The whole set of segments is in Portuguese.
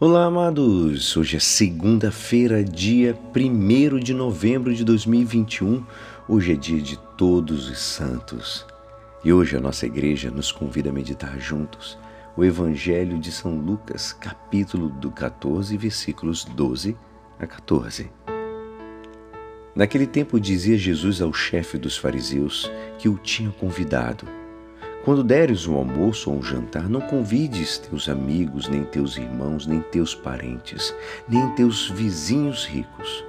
Olá, amados! Hoje é segunda-feira, dia 1 de novembro de 2021. Hoje é dia de Todos os Santos. E hoje a nossa igreja nos convida a meditar juntos o Evangelho de São Lucas, capítulo do 14, versículos 12 a 14. Naquele tempo dizia Jesus ao chefe dos fariseus que o tinha convidado quando deres um almoço ou um jantar, não convides teus amigos, nem teus irmãos, nem teus parentes, nem teus vizinhos ricos,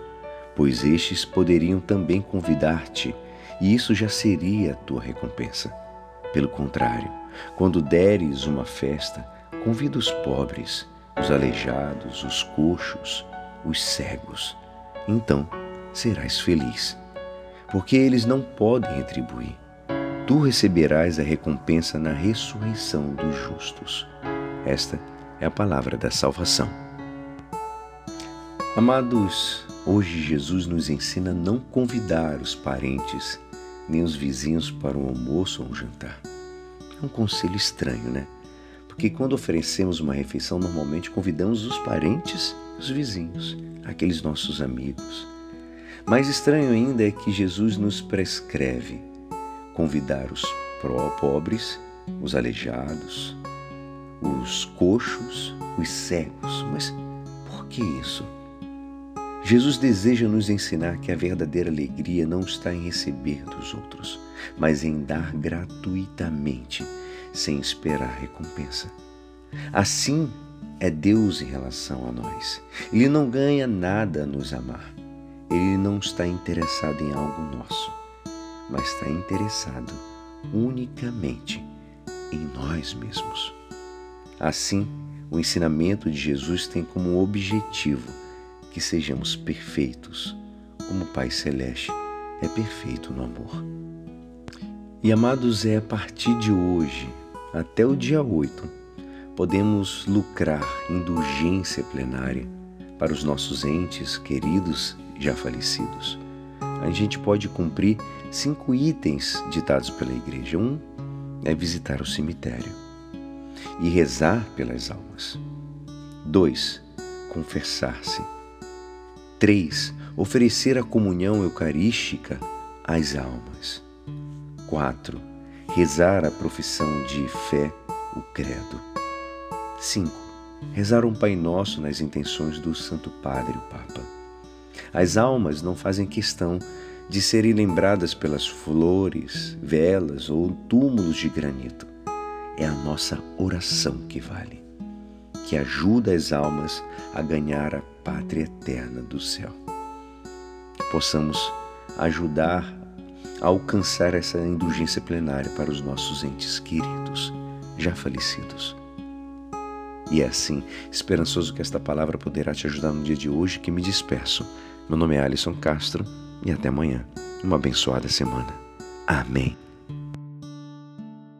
pois estes poderiam também convidar-te, e isso já seria a tua recompensa. Pelo contrário, quando deres uma festa, convida os pobres, os aleijados, os coxos, os cegos. Então serás feliz, porque eles não podem retribuir tu receberás a recompensa na ressurreição dos justos. Esta é a palavra da salvação. Amados, hoje Jesus nos ensina a não convidar os parentes nem os vizinhos para um almoço ou um jantar. É um conselho estranho, né? Porque quando oferecemos uma refeição, normalmente convidamos os parentes e os vizinhos, aqueles nossos amigos. Mais estranho ainda é que Jesus nos prescreve convidar os pobres, os aleijados, os coxos, os cegos. Mas por que isso? Jesus deseja nos ensinar que a verdadeira alegria não está em receber dos outros, mas em dar gratuitamente, sem esperar recompensa. Assim é Deus em relação a nós. Ele não ganha nada a nos amar. Ele não está interessado em algo nosso mas está interessado unicamente em nós mesmos. Assim, o ensinamento de Jesus tem como objetivo que sejamos perfeitos, como o Pai Celeste é perfeito no amor. E amados, é a partir de hoje até o dia 8, podemos lucrar indulgência plenária para os nossos entes queridos já falecidos. A gente pode cumprir cinco itens ditados pela igreja. Um é visitar o cemitério e rezar pelas almas. Dois, confessar-se. Três, oferecer a comunhão eucarística às almas. Quatro, rezar a profissão de fé, o credo. Cinco, rezar um Pai Nosso nas intenções do Santo Padre, o Papa. As almas não fazem questão de serem lembradas pelas flores, velas ou túmulos de granito. É a nossa oração que vale, que ajuda as almas a ganhar a pátria eterna do céu. Possamos ajudar a alcançar essa indulgência plenária para os nossos entes queridos, já falecidos. E é assim, esperançoso que esta palavra poderá te ajudar no dia de hoje que me despeço. Meu nome é Alisson Castro e até amanhã. Uma abençoada semana. Amém.